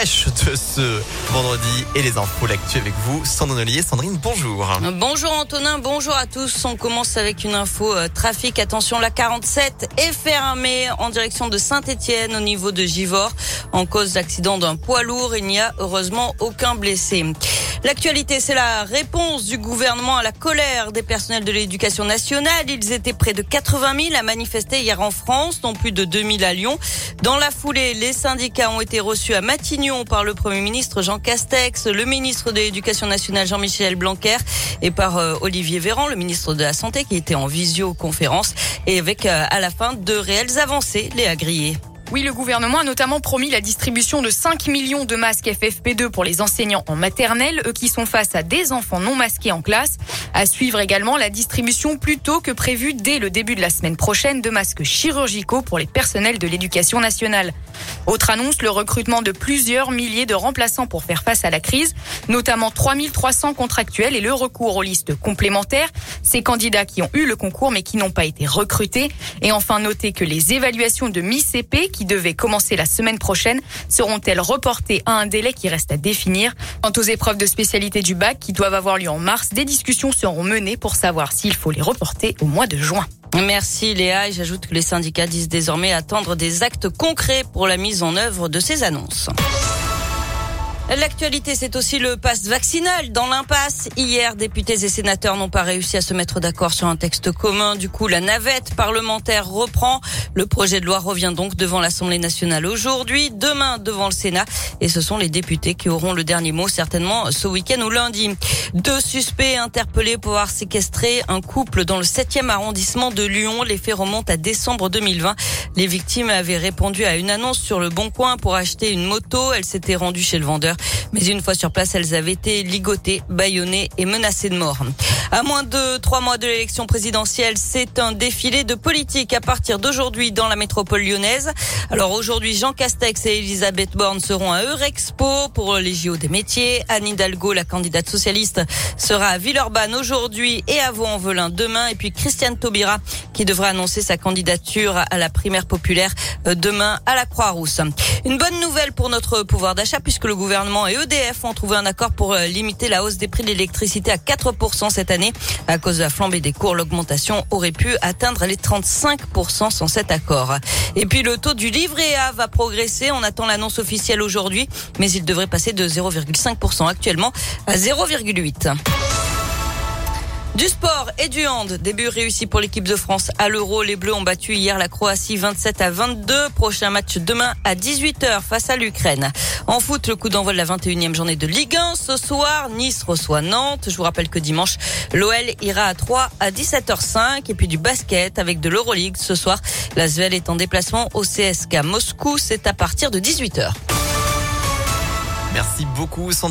fraîche de ce vendredi et les infos, l'actu avec vous, Sandrine Ollier. Sandrine, bonjour. Bonjour Antonin, bonjour à tous. On commence avec une info euh, trafic. Attention, la 47 est fermée en direction de Saint-Etienne au niveau de Givors. En cause d'accident d'un poids lourd, il n'y a heureusement aucun blessé. L'actualité, c'est la réponse du gouvernement à la colère des personnels de l'éducation nationale. Ils étaient près de 80 000 à manifester hier en France, dont plus de 2 000 à Lyon. Dans la foulée, les syndicats ont été reçus à Matignon par le Premier ministre Jean Castex, le ministre de l'Éducation nationale Jean-Michel Blanquer et par euh, Olivier Véran, le ministre de la Santé qui était en visioconférence et avec euh, à la fin de réelles avancées, les agriers. Oui, le gouvernement a notamment promis la distribution de 5 millions de masques FFP2 pour les enseignants en maternelle, eux qui sont face à des enfants non masqués en classe. À suivre également la distribution plus tôt que prévu dès le début de la semaine prochaine de masques chirurgicaux pour les personnels de l'éducation nationale. Autre annonce, le recrutement de plusieurs milliers de remplaçants pour faire face à la crise, notamment 3300 contractuels et le recours aux listes complémentaires. Ces candidats qui ont eu le concours mais qui n'ont pas été recrutés. Et enfin, notez que les évaluations de mi-CP qui devaient commencer la semaine prochaine seront-elles reportées à un délai qui reste à définir? Quant aux épreuves de spécialité du bac qui doivent avoir lieu en mars, des discussions seront menées pour savoir s'il faut les reporter au mois de juin. Merci Léa et j'ajoute que les syndicats disent désormais attendre des actes concrets pour la mise en œuvre de ces annonces. L'actualité, c'est aussi le passe vaccinal dans l'impasse. Hier, députés et sénateurs n'ont pas réussi à se mettre d'accord sur un texte commun. Du coup, la navette parlementaire reprend. Le projet de loi revient donc devant l'Assemblée nationale aujourd'hui, demain devant le Sénat. Et ce sont les députés qui auront le dernier mot certainement ce week-end ou lundi. Deux suspects interpellés pour avoir séquestré un couple dans le 7e arrondissement de Lyon. Les faits remontent à décembre 2020. Les victimes avaient répondu à une annonce sur le Bon Coin pour acheter une moto. Elles s'étaient rendues chez le vendeur. Mais une fois sur place, elles avaient été ligotées, bâillonnées et menacées de mort. À moins de trois mois de l'élection présidentielle, c'est un défilé de politique à partir d'aujourd'hui dans la métropole lyonnaise. Alors aujourd'hui, Jean Castex et Elisabeth Borne seront à Eurexpo pour les JO des métiers. Anne Hidalgo, la candidate socialiste, sera à Villeurbanne aujourd'hui et à Vaux-en-Velin demain. Et puis Christiane Taubira qui devrait annoncer sa candidature à la primaire populaire euh, demain à la Croix-Rousse. Une bonne nouvelle pour notre pouvoir d'achat puisque le gouvernement et EDF ont trouvé un accord pour euh, limiter la hausse des prix de l'électricité à 4% cette année. À cause de la flambée des cours, l'augmentation aurait pu atteindre les 35% sans cet accord. Et puis le taux du livret A va progresser. On attend l'annonce officielle aujourd'hui, mais il devrait passer de 0,5% actuellement à 0,8%. Du sport et du hand. Début réussi pour l'équipe de France à l'Euro. Les Bleus ont battu hier la Croatie 27 à 22. Prochain match demain à 18h face à l'Ukraine. En foot, le coup d'envoi de la 21e journée de Ligue 1. Ce soir, Nice reçoit Nantes. Je vous rappelle que dimanche, l'OL ira à 3 à 17h05. Et puis du basket avec de l'Euroleague. Ce soir, la Svel est en déplacement au CSK Moscou. C'est à partir de 18h. Merci beaucoup.